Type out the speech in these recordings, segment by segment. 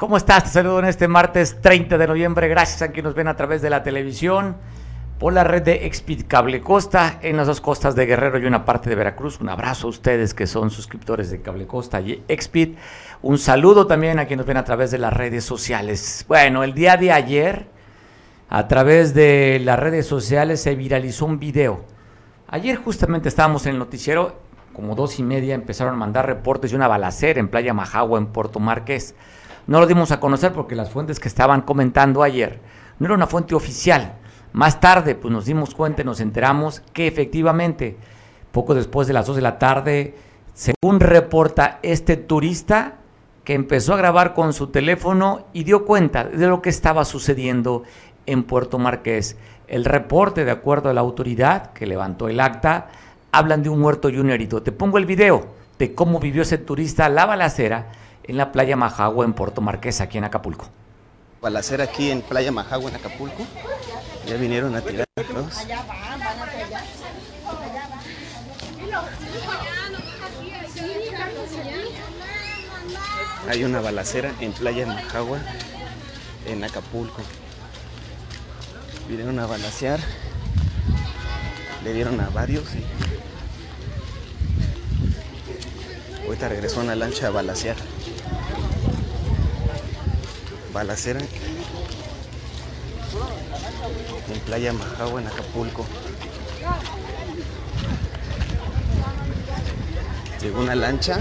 ¿Cómo estás? Te saludo en este martes 30 de noviembre. Gracias a quienes nos ven a través de la televisión, por la red de Expit Cable Costa, en las dos costas de Guerrero y una parte de Veracruz. Un abrazo a ustedes que son suscriptores de Cable Costa y Expit. Un saludo también a quienes nos ven a través de las redes sociales. Bueno, el día de ayer, a través de las redes sociales, se viralizó un video. Ayer justamente estábamos en el noticiero, como dos y media, empezaron a mandar reportes de una balacera en Playa Majagua, en Puerto Marqués. No lo dimos a conocer porque las fuentes que estaban comentando ayer no era una fuente oficial. Más tarde, pues nos dimos cuenta y nos enteramos que efectivamente, poco después de las 2 de la tarde, según reporta este turista, que empezó a grabar con su teléfono y dio cuenta de lo que estaba sucediendo en Puerto Marqués. El reporte, de acuerdo a la autoridad que levantó el acta, hablan de un muerto y un herido. Te pongo el video de cómo vivió ese turista la balacera en la playa Majagua en Puerto Marqués, aquí en Acapulco. Balacera aquí en Playa Majagua en Acapulco. Ya vinieron a tirar. Hay una balacera en Playa Majagua en Acapulco. Vinieron a balacear. Le dieron a varios y ahorita regresó una lancha a balacear balacera en Playa Majagua, en Acapulco. Llegó una lancha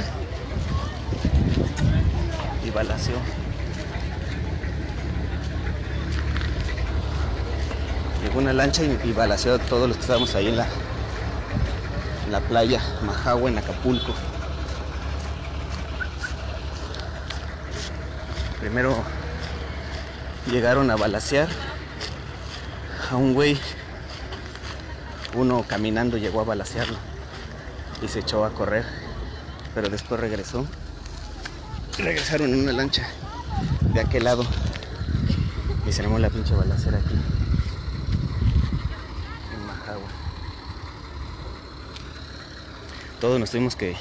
y balaceó. Llegó una lancha y, y a todos los que estábamos ahí en la, en la playa Majagua, en Acapulco. Primero llegaron a balasear a un güey. Uno caminando llegó a balasearlo y se echó a correr, pero después regresó. Regresaron en una lancha de aquel lado y se armó la pinche balacera aquí en Majagua. Todos nos tuvimos que,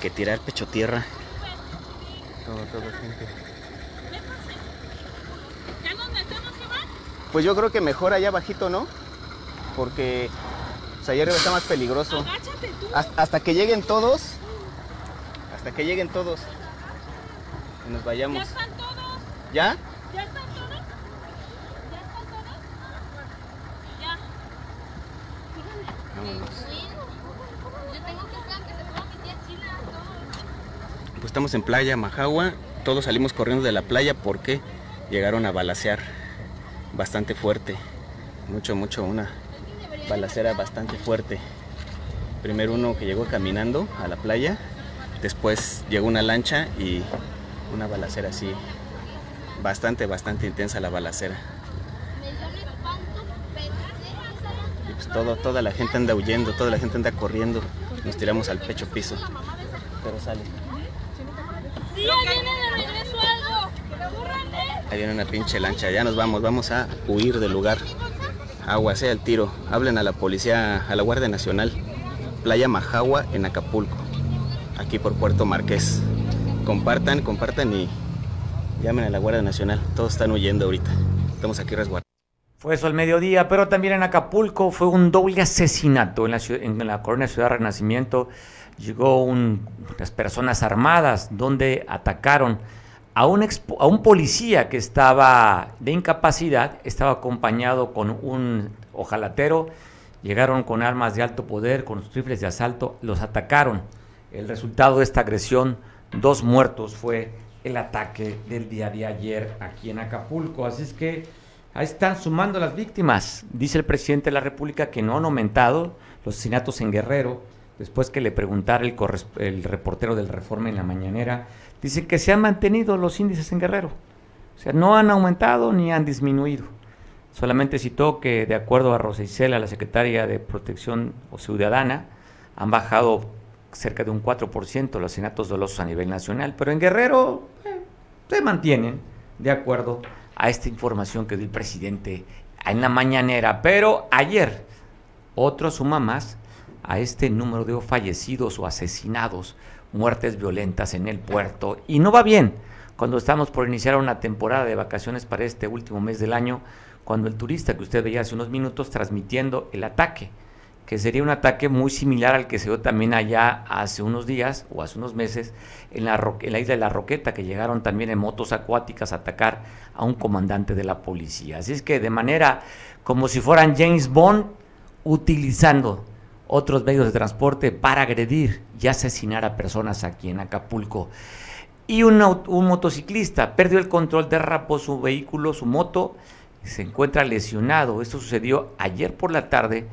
que tirar pecho tierra. Todo, todo, gente. Pues yo creo que mejor allá bajito, ¿no? Porque pues, allá arriba está más peligroso. Agáchate tú. Hasta, hasta que lleguen todos. Hasta que lleguen todos. Y nos Ya vayamos. están todos. ¿Ya? Ya están todos. Ya están todos. Ya. Vámonos. Yo tengo que esperar que se ponga mi tía Chila. todos. Pues estamos en playa, Majagua. Todos salimos corriendo de la playa porque llegaron a balacear bastante fuerte. Mucho, mucho, una balacera bastante fuerte. Primero uno que llegó caminando a la playa, después llegó una lancha y una balacera así. Bastante, bastante intensa la balacera. Y pues todo, toda la gente anda huyendo, toda la gente anda corriendo. Nos tiramos al pecho piso. Pero sale. Sí, ya viene de regreso algo. ¡Cúrrale! Ahí viene una pinche lancha. Ya nos vamos, vamos a huir del lugar. Agua, sea el tiro. Hablen a la policía, a la Guardia Nacional. Playa Majagua en Acapulco. Aquí por Puerto Marqués. Compartan, compartan y llamen a la Guardia Nacional. Todos están huyendo ahorita. Estamos aquí resguardados. Fue eso al mediodía, pero también en Acapulco fue un doble asesinato en la, ciudad- en la colonia Ciudad Renacimiento. Llegó un- unas personas armadas donde atacaron a un, a un policía que estaba de incapacidad, estaba acompañado con un ojalatero, llegaron con armas de alto poder, con rifles de asalto, los atacaron. El resultado de esta agresión, dos muertos, fue el ataque del día de ayer aquí en Acapulco. Así es que ahí están sumando las víctimas. Dice el presidente de la República que no han aumentado los asesinatos en Guerrero, después que le preguntara el, el reportero del Reforma en la mañanera, dice que se han mantenido los índices en Guerrero. O sea, no han aumentado ni han disminuido. Solamente citó que, de acuerdo a Rosa Isela, la secretaria de Protección o Ciudadana, han bajado cerca de un 4% los asesinatos dolosos a nivel nacional, pero en Guerrero eh, se mantienen de acuerdo a esta información que dio el presidente en la mañanera. Pero ayer, otro suma más a este número de fallecidos o asesinados, muertes violentas en el puerto. Y no va bien, cuando estamos por iniciar una temporada de vacaciones para este último mes del año, cuando el turista que usted veía hace unos minutos transmitiendo el ataque, que sería un ataque muy similar al que se dio también allá hace unos días o hace unos meses en la, en la isla de la Roqueta, que llegaron también en motos acuáticas a atacar a un comandante de la policía. Así es que de manera como si fueran James Bond, utilizando otros medios de transporte para agredir y asesinar a personas aquí en Acapulco. Y un, un motociclista perdió el control, derrapó su vehículo, su moto, se encuentra lesionado. Esto sucedió ayer por la tarde,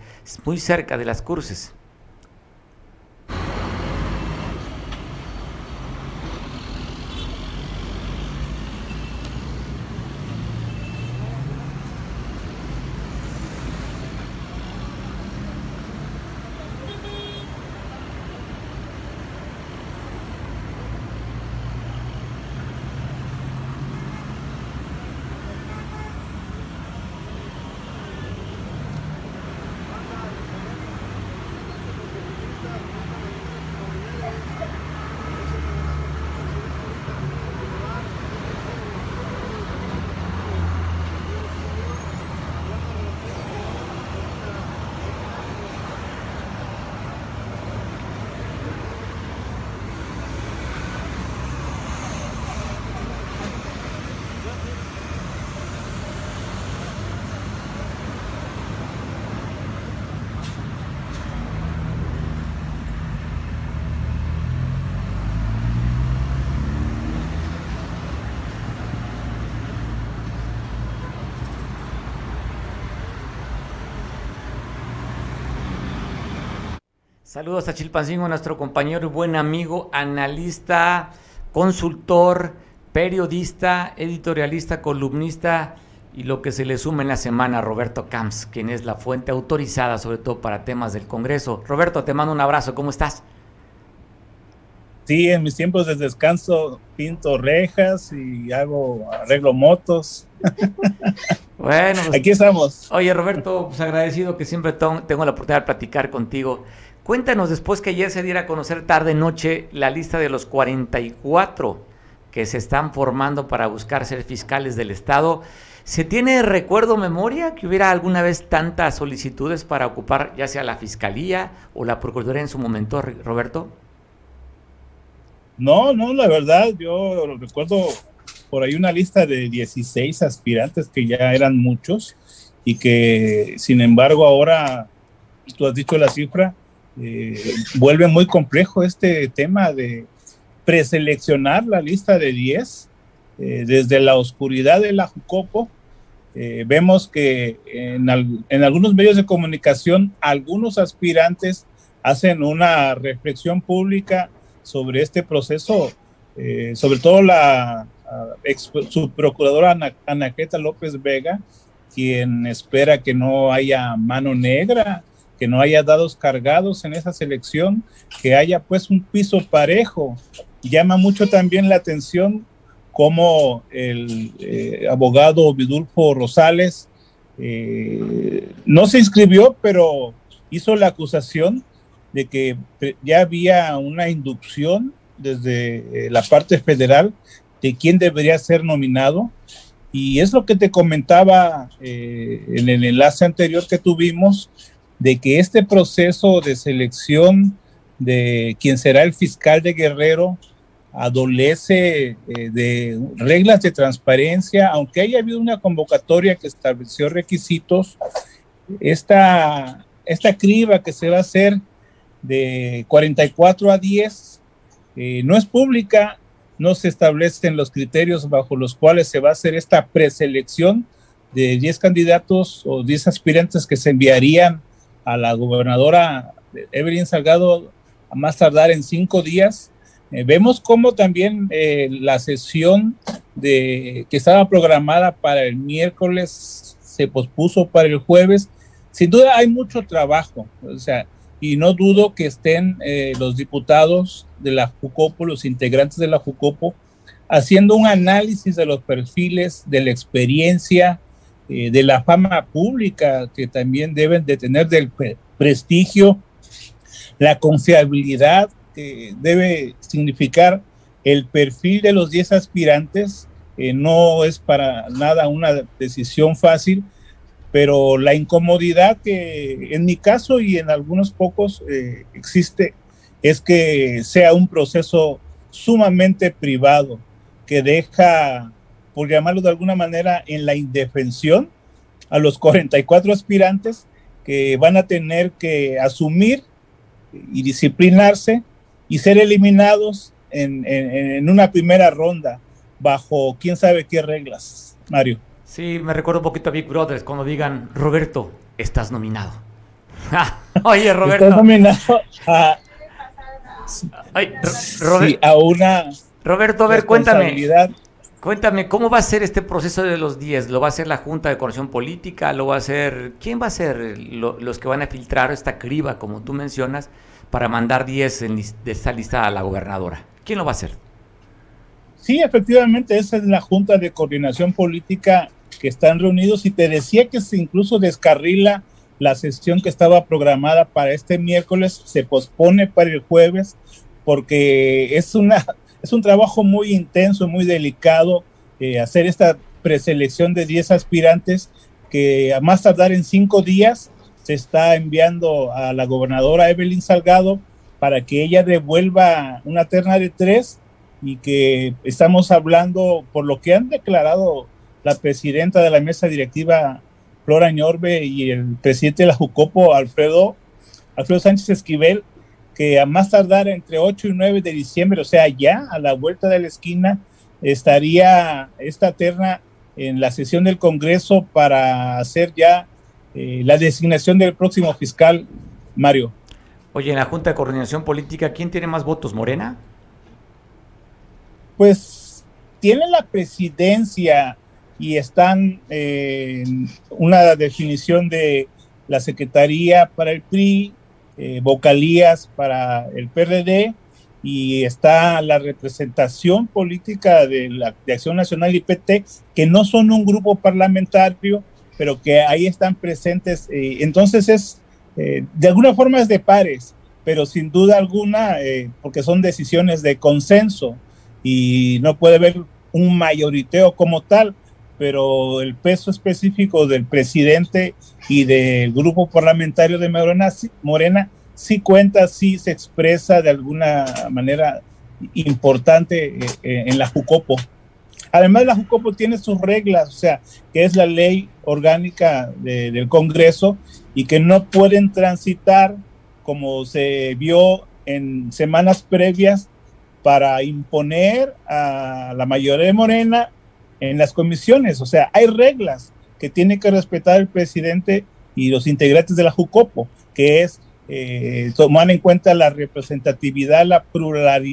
muy cerca de las cruces. Saludos a Chilpancingo, nuestro compañero y buen amigo, analista, consultor, periodista, editorialista, columnista y lo que se le suma en la semana, Roberto Camps, quien es la fuente autorizada sobre todo para temas del Congreso. Roberto, te mando un abrazo, ¿cómo estás? Sí, en mis tiempos de descanso pinto rejas y hago arreglo motos. bueno, pues, aquí estamos. Oye, Roberto, pues agradecido que siempre tengo la oportunidad de platicar contigo. Cuéntanos después que ayer se diera a conocer tarde noche la lista de los 44 que se están formando para buscar ser fiscales del Estado. ¿Se tiene recuerdo memoria que hubiera alguna vez tantas solicitudes para ocupar ya sea la Fiscalía o la Procuraduría en su momento, Roberto? No, no, la verdad, yo recuerdo por ahí una lista de 16 aspirantes que ya eran muchos y que sin embargo ahora, tú has dicho la cifra, eh, vuelve muy complejo este tema de preseleccionar la lista de 10 eh, desde la oscuridad de la Jucopo. Eh, vemos que en, algunos medios de comunicación algunos aspirantes hacen una reflexión pública sobre este proceso, sobre todo la ex, subprocuradora Ana, López Vega, quien espera que no haya mano negra que no haya dados cargados en esa selección, que haya pues un piso parejo. Llama mucho también la atención como el eh, abogado Vidulfo Rosales eh, no se inscribió, pero hizo la acusación de que ya había una inducción desde eh, la parte federal de quién debería ser nominado. Y es lo que te comentaba en el enlace anterior que tuvimos, de que este proceso de selección de quien será el fiscal de Guerrero adolece eh, de reglas de transparencia, aunque haya habido una convocatoria que estableció requisitos, esta, esta criba que se va a hacer de 44 a 10 eh, no es pública, no se establecen los criterios bajo los cuales se va a hacer esta preselección de 10 candidatos o 10 aspirantes que se enviarían a la gobernadora Evelyn Salgado a más tardar en cinco días. Eh, vemos cómo también eh, la sesión de, que estaba programada para el miércoles se pospuso para el jueves. Sin duda hay mucho trabajo, o sea, y no dudo que estén eh, los diputados de la JUCOPO, los integrantes de la JUCOPO, haciendo un análisis de los perfiles, de la experiencia, eh, de la fama pública que también deben de tener del prestigio, la confiabilidad que debe significar el perfil de los 10 aspirantes eh, no es para nada una decisión fácil, pero la incomodidad que en mi caso y en algunos pocos eh, existe es que sea un proceso sumamente privado que deja, por llamarlo de alguna manera, en la indefensión a los 44 aspirantes que van a tener que asumir y disciplinarse y ser eliminados en, en una primera ronda bajo quién sabe qué reglas, Mario. Sí, me recuerdo un poquito a Big Brothers cuando digan, Roberto, estás nominado. Oye, Roberto. Estás nominado a, a una... Roberto, a ver, cuéntame. Cuéntame, ¿cómo va a ser este proceso de los 10? ¿Lo va a hacer la Junta de Coordinación Política? ¿Lo va a hacer... ¿Quién va a ser los que van a filtrar esta criba, como tú mencionas, para mandar 10 de esta lista a la gobernadora? ¿Quién lo va a hacer? Sí, efectivamente, esa es la Junta de Coordinación Política que están reunidos y te decía que se incluso descarrila la sesión que estaba programada para este miércoles, se pospone para el jueves porque es, una, es un trabajo muy intenso, muy delicado eh, hacer esta preselección de 10 aspirantes que a más tardar en cinco días se está enviando a la gobernadora Evelyn Salgado para que ella devuelva una terna de tres y que estamos hablando, por lo que han declarado la presidenta de la mesa directiva, Flora Ñorbe, y el presidente de la Jucopo, Alfredo, Alfredo Sánchez Esquivel, que a más tardar entre 8 y 9 de diciembre, o sea, ya a la vuelta de la esquina, estaría esta terna en la sesión del Congreso para hacer ya eh, la designación del próximo fiscal, Mario. Oye, en la Junta de Coordinación Política, ¿quién tiene más votos, Morena? pues tiene la presidencia y están en una definición de la Secretaría para el PRI, eh, vocalías para el PRD y está la representación política de la Acción Nacional y PT, que no son un grupo parlamentario, pero que ahí están presentes. Eh, entonces es, eh, de alguna forma es de pares, pero sin duda alguna, porque son decisiones de consenso y no puede haber un mayoriteo como tal, pero el peso específico del presidente y del grupo parlamentario de Morena, Morena sí cuenta, sí se expresa de alguna manera importante eh, eh, en la Jucopo. Además, la Jucopo tiene sus reglas, o sea, que es la ley orgánica del Congreso y que no pueden transitar, como se vio en semanas previas, para imponer a la mayoría de Morena en las comisiones. O sea, hay reglas que tiene que respetar el presidente y los integrantes de la JUCOPO, que es eh, tomar en cuenta la representatividad, la,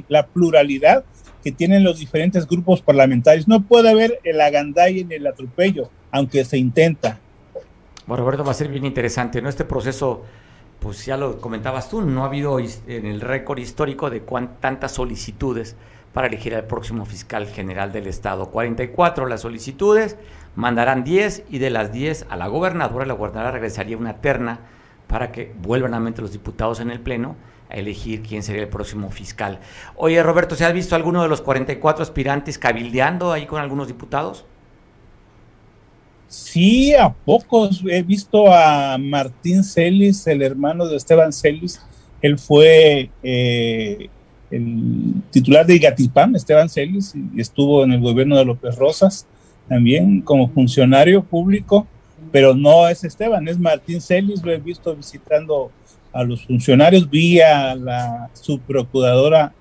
la pluralidad que tienen los diferentes grupos parlamentarios. No puede haber el agandai en el atropello, aunque se intenta. Bueno, Roberto, va a ser bien interesante, ¿no? Este proceso pues ya lo comentabas tú, no ha habido en el récord histórico de tantas solicitudes para elegir al próximo fiscal general del Estado. 44 las solicitudes, mandarán 10 y de las 10 a la gobernadora, la gobernadora regresaría una terna para que vuelvan a mente los diputados en el Pleno a elegir quién sería el próximo fiscal. Oye, Roberto, ¿se has visto alguno de los 44 aspirantes cabildeando ahí con algunos diputados? Sí, a pocos. He visto a Martín Celis, el hermano de Esteban Celis. Él fue eh, el titular de Igatipam, Esteban Celis, estuvo en el gobierno de López Rosas también como funcionario público, pero no es Esteban, es Martín Celis. Lo he visto visitando a los funcionarios. Vi a la subprocuradora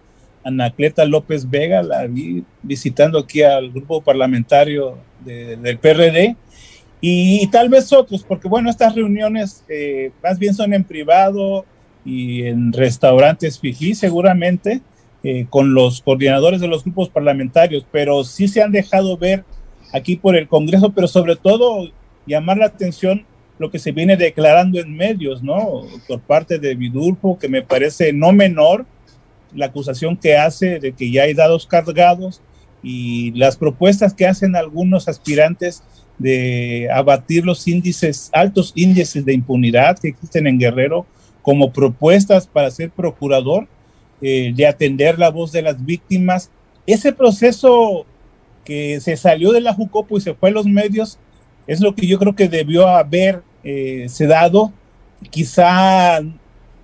Anacleta López Vega, la vi visitando aquí al grupo parlamentario del PRD y, tal vez otros, porque bueno, estas reuniones eh, más bien son en privado y en restaurantes fiji seguramente eh, con los coordinadores de los grupos parlamentarios, pero sí se han dejado ver aquí por el Congreso, pero sobre todo llamar la atención lo que se viene declarando en medios, ¿no? Por parte de Vidulfo, que me parece no menor la acusación que hace de que ya hay dados cargados y las propuestas que hacen algunos aspirantes de abatir los índices, altos índices de impunidad que existen en Guerrero como propuestas para ser procurador, eh, de atender la voz de las víctimas ese proceso que se salió de la Jucopo y se fue a los medios es lo que yo creo que debió haber eh, dado quizá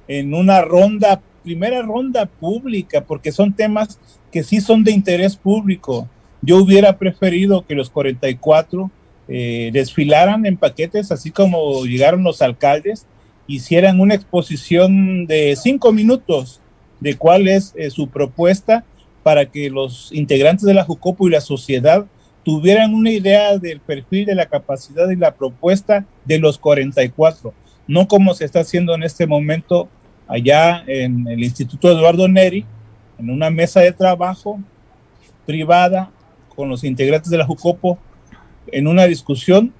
en una ronda, primera ronda pública, porque son temas que sí son de interés público. Yo hubiera preferido que los 44 eh, desfilaran en paquetes, así como llegaron los alcaldes, hicieran una exposición de cinco minutos de cuál es eh, su propuesta para que los integrantes de la Jucopo y la sociedad tuvieran una idea del perfil de la capacidad y la propuesta de los 44, no como se está haciendo en este momento allá en el Instituto Eduardo Neri, en una mesa de trabajo privada con los integrantes de la Jucopo en una discusión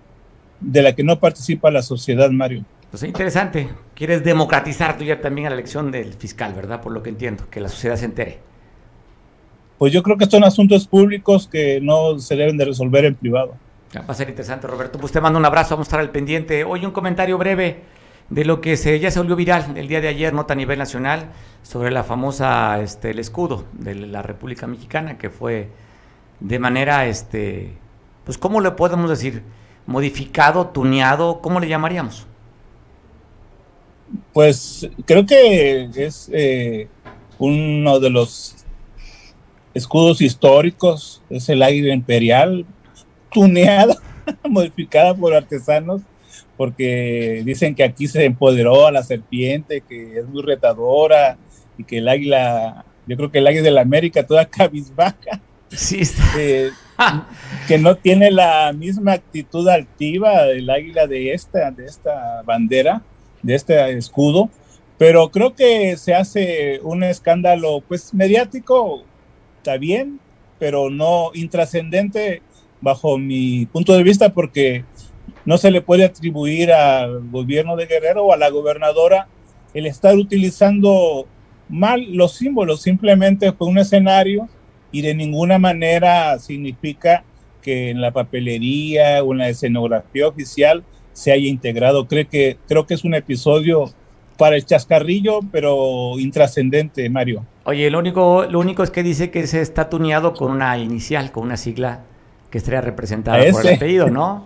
de la que no participa la sociedad, Mario. Pues es interesante. Quieres democratizar tú ya también a la elección del fiscal, ¿verdad? Por lo que entiendo, que la sociedad se entere. Pues yo creo que son asuntos públicos que no se deben de resolver en privado. Va a ser interesante, Roberto. Pues te mando un abrazo, vamos a estar al pendiente. Hoy un comentario breve de lo que se, ya se volvió viral el día de ayer, nota a nivel nacional, sobre la famosa, este, el escudo de la República Mexicana, que fue de manera, este, pues, ¿cómo le podemos decir? Modificado, tuneado, ¿cómo le llamaríamos? Pues creo que es eh, uno de los escudos históricos, es el águila imperial, tuneada, modificada por artesanos, porque dicen que aquí se empoderó a la serpiente, que es muy retadora, y que el águila, yo creo que el águila de la América toda cabizbaja. Sí, eh, que no tiene la misma actitud altiva del águila de esta, de esta bandera, de este escudo, pero creo que se hace un escándalo pues mediático, está bien, pero no intrascendente bajo mi punto de vista porque no se le puede atribuir al gobierno de Guerrero o a la gobernadora el estar utilizando mal los símbolos, simplemente fue un escenario y de ninguna manera significa que en la papelería o en la escenografía oficial se haya integrado. Creo que, creo que es un episodio para el chascarrillo, pero intrascendente, Mario. Oye, lo único, lo único es que dice que se está tuneado con una inicial, con una sigla que estaría representada por el apellido, ¿no?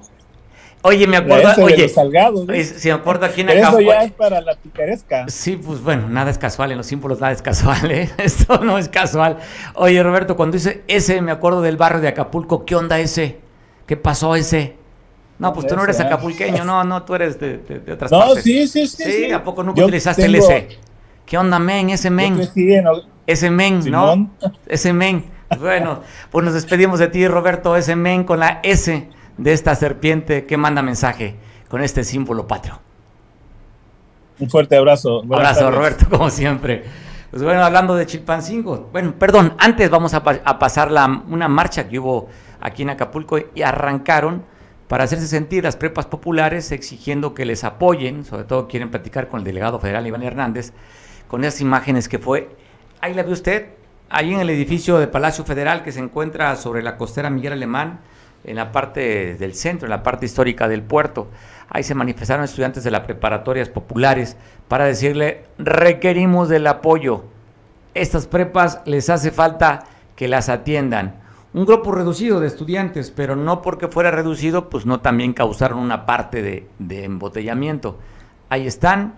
Oye, me acuerdo, oye, salgados, si me acuerdo aquí en Eso ya es para la picaresca. Sí, pues bueno, nada es casual, en los símbolos nada es casual, ¿eh? Esto no es casual. Oye, Roberto, cuando dice ese, me acuerdo del barrio de Acapulco, ¿qué onda ese? ¿Qué pasó ese? No, pues tú no eres acapulqueño, no, no, tú eres de, de, otras no, partes. No, sí, sí, sí. Sí, ¿a poco nunca utilizaste el ese? ¿Qué onda, men? Ese men. Ese men, ¿no? Ese men. Bueno, pues nos despedimos de ti, Roberto, ese men con la S de esta serpiente que manda mensaje con este símbolo patrio. Un fuerte abrazo. Abrazo, Roberto, como siempre. Pues bueno, hablando de Chilpancingo, bueno, perdón, antes vamos a, a pasar la, una marcha que hubo aquí en Acapulco y arrancaron para hacerse sentir las prepas populares exigiendo que les apoyen, sobre todo quieren platicar con el delegado federal Iván Hernández, con esas imágenes que fue, ahí la ve usted, ahí en el edificio de Palacio Federal que se encuentra sobre la costera Miguel Alemán, en la parte del centro, en la parte histórica del puerto. Ahí se manifestaron estudiantes de las preparatorias populares para decirle, requerimos del apoyo. Estas prepas les hace falta que las atiendan. Un grupo reducido de estudiantes, pero no porque fuera reducido, pues no también causaron una parte de, de embotellamiento. Ahí están,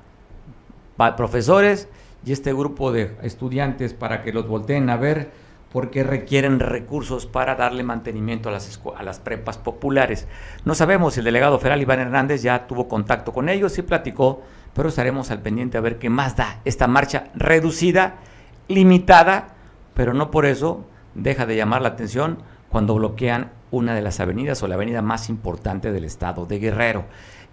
profesores y este grupo de estudiantes para que los volteen a ver porque requieren recursos para darle mantenimiento a las, a las prepas populares. No sabemos el delegado federal Iván Hernández ya tuvo contacto con ellos y platicó, pero estaremos al pendiente a ver qué más da esta marcha reducida, limitada, pero no por eso deja de llamar la atención cuando bloquean una de las avenidas o la avenida más importante del estado de Guerrero.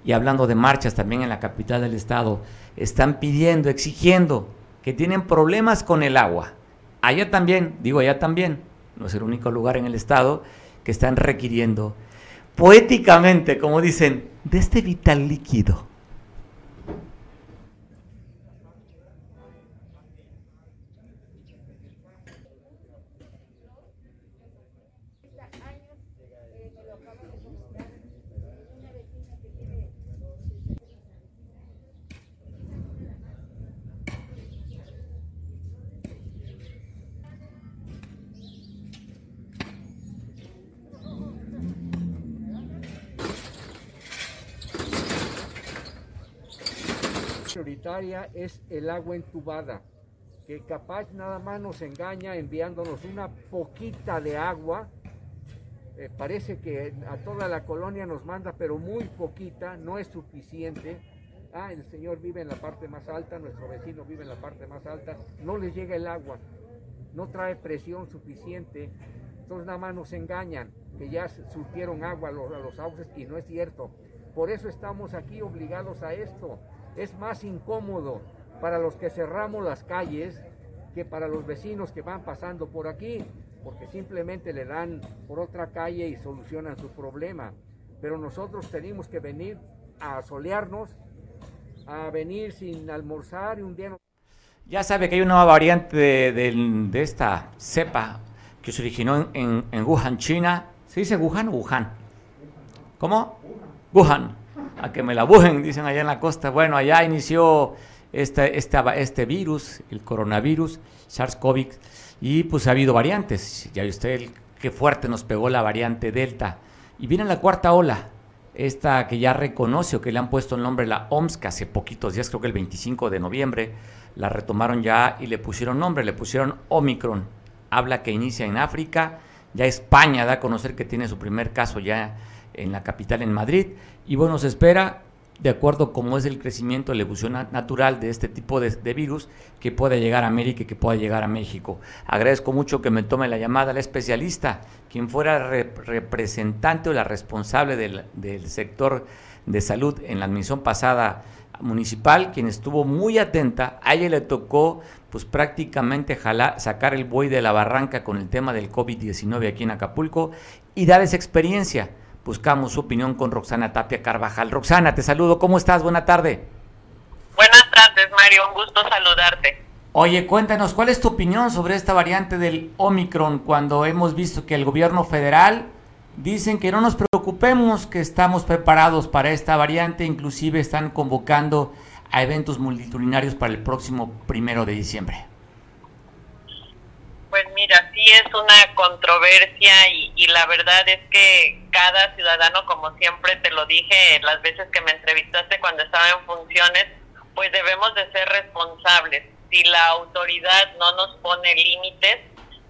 Y hablando de marchas también en la capital del estado, están pidiendo, exigiendo que tienen problemas con el agua allá también, digo allá también, no es el único lugar en el estado que están requiriendo poéticamente, como dicen, de este vital líquido es el agua entubada, que capaz nada más nos engaña enviándonos una poquita de agua. Eh, parece que a toda la colonia nos manda, pero muy poquita, no es suficiente. Ah, el señor vive en la parte más alta, nuestro vecino vive en la parte más alta, no les llega el agua, no trae presión suficiente, entonces nada más nos engañan que ya surtieron agua a los, a los sauces y no es cierto. Por eso estamos aquí obligados a esto. Es más incómodo para los que cerramos las calles que para los vecinos que van pasando por aquí, porque simplemente le dan por otra calle y solucionan su problema. Pero nosotros tenemos que venir a solearnos, a venir sin almorzar y un día... Ya sabe que hay una nueva variante de, de- de esta cepa que se originó en, en Wuhan, China. ¿Se dice Wuhan o Wuhan? ¿Cómo? Wuhan. A que me la bujen, dicen allá en la costa. Bueno, allá inició este, este, este virus, el coronavirus, SARS-CoV, y pues ha habido variantes. Ya ve usted qué fuerte nos pegó la variante Delta. Y viene la cuarta ola, esta que ya reconoce o que le han puesto el nombre la OMS, que hace poquitos días, creo que el 25 de noviembre, la retomaron ya y le pusieron nombre, le pusieron Omicron. Habla que inicia en África, ya España da a conocer que tiene su primer caso ya en la capital, en Madrid, y bueno, se espera, de acuerdo como es el crecimiento, la evolución na- natural de este tipo de, virus, que pueda llegar a América y que pueda llegar a México. Agradezco mucho que me tome la llamada la especialista, quien fuera re- representante o la responsable del, del sector de salud en la admisión pasada municipal, quien estuvo muy atenta, a ella le tocó pues prácticamente jalar, sacar el buey de la barranca con el tema del COVID-19 aquí en Acapulco y dar esa experiencia. Buscamos su opinión con Roxana Tapia Carvajal. Roxana, te saludo, ¿cómo estás? Buena tarde. Buenas tardes, Mario. Un gusto saludarte. Oye, cuéntanos, ¿cuál es tu opinión sobre esta variante del Omicron cuando hemos visto que el gobierno federal dicen que no nos preocupemos, que estamos preparados para esta variante, inclusive están convocando a eventos multitudinarios para el próximo primero de diciembre? Sí es una controversia y, y la verdad es que cada ciudadano, como siempre te lo dije las veces que me entrevistaste cuando estaba en funciones, pues debemos de ser responsables. Si la autoridad no nos pone límites,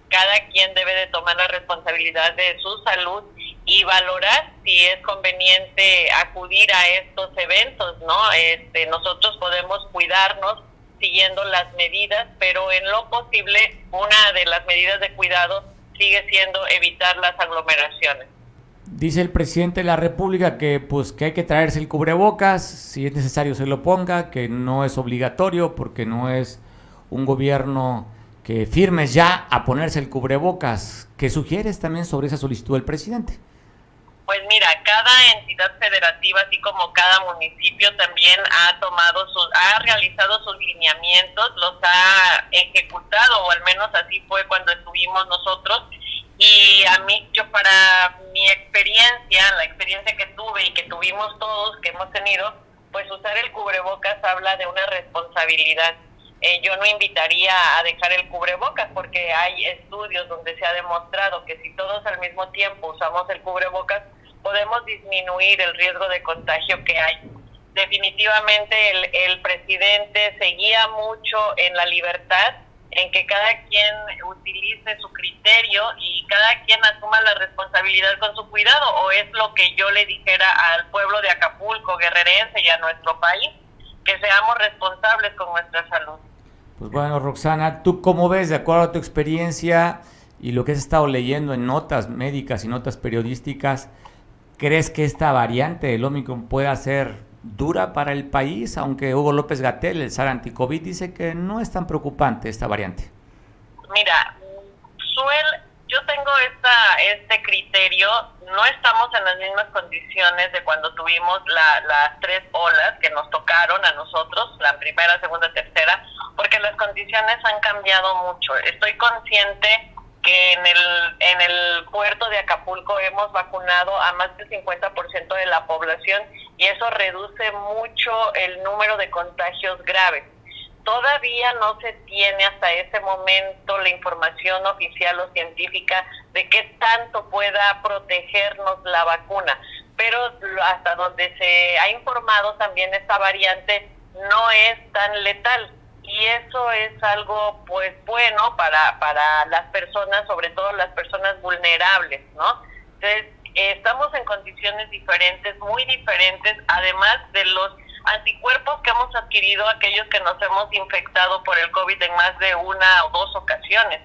cada quien debe de tomar la responsabilidad de su salud y valorar si es conveniente acudir a estos eventos, ¿no? Este, nosotros podemos cuidarnos siguiendo las medidas, pero en lo posible una de las medidas de cuidado sigue siendo evitar las aglomeraciones. Dice el presidente de la República que pues que hay que traerse el cubrebocas, si es necesario se lo ponga, que no es obligatorio porque no es un gobierno que firmes ya a ponerse el cubrebocas. ¿Qué sugieres también sobre esa solicitud del presidente? Pues mira, cada entidad federativa, así como cada municipio, también ha tomado sus, ha realizado sus lineamientos, los ha ejecutado, o al menos así fue cuando estuvimos nosotros. Y a mí, yo para mi experiencia, la experiencia que tuve y que tuvimos todos, que hemos tenido, pues usar el cubrebocas habla de una responsabilidad. Eh, yo no invitaría a dejar el cubrebocas porque hay estudios donde se ha demostrado que si todos al mismo tiempo usamos el cubrebocas, podemos disminuir el riesgo de contagio que hay. Definitivamente el, el presidente seguía mucho en la libertad, en que cada quien utilice su criterio y cada quien asuma la responsabilidad con su cuidado, o es lo que yo le dijera al pueblo de Acapulco, guerrerense y a nuestro país, que seamos responsables con nuestra salud. Pues bueno, Roxana, ¿tú cómo ves, de acuerdo a tu experiencia y lo que has estado leyendo en notas médicas y notas periodísticas, crees que esta variante del Omicron pueda ser dura para el país? Aunque Hugo López Gatel, el SAR anticovid, dice que no es tan preocupante esta variante. Mira, suel, yo tengo esta, este criterio, no estamos en las mismas condiciones de cuando tuvimos la, las tres olas que nos tocaron a nosotros, la primera, segunda, tercera, porque las condiciones han cambiado mucho. Estoy consciente que en el, en el puerto de Acapulco hemos vacunado a más del 50% de la población y eso reduce mucho el número de contagios graves. Todavía no se tiene hasta ese momento la información oficial o científica de qué tanto pueda protegernos la vacuna, pero hasta donde se ha informado también esta variante no es tan letal y eso es algo pues bueno para, para las personas, sobre todo las personas vulnerables, ¿no? Entonces, estamos en condiciones diferentes, muy diferentes, además de los anticuerpos que hemos adquirido aquellos que nos hemos infectado por el COVID en más de una o dos ocasiones.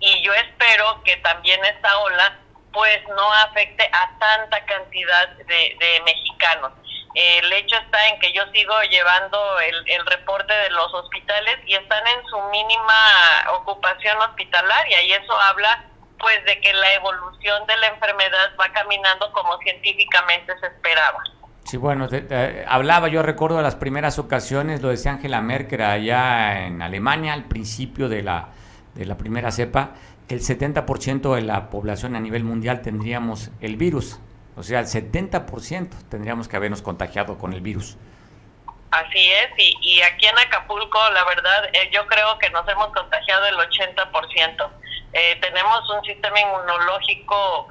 Y yo espero que también esta ola pues no afecte a tanta cantidad de, de mexicanos. El hecho está en que yo sigo llevando el, el, reporte de los hospitales y están en su mínima ocupación hospitalaria y eso habla pues de que la evolución de la enfermedad va caminando como científicamente se esperaba. Sí, bueno, hablaba, yo recuerdo las primeras ocasiones, lo decía Angela Merkel allá en Alemania, al principio de la, de la primera cepa, que el 70% de la población a nivel mundial tendríamos el virus. O sea, el 70% tendríamos que habernos contagiado con el virus. Así es, y, y aquí en Acapulco, la verdad, eh, yo creo que nos hemos contagiado el 80%. Eh, tenemos un sistema inmunológico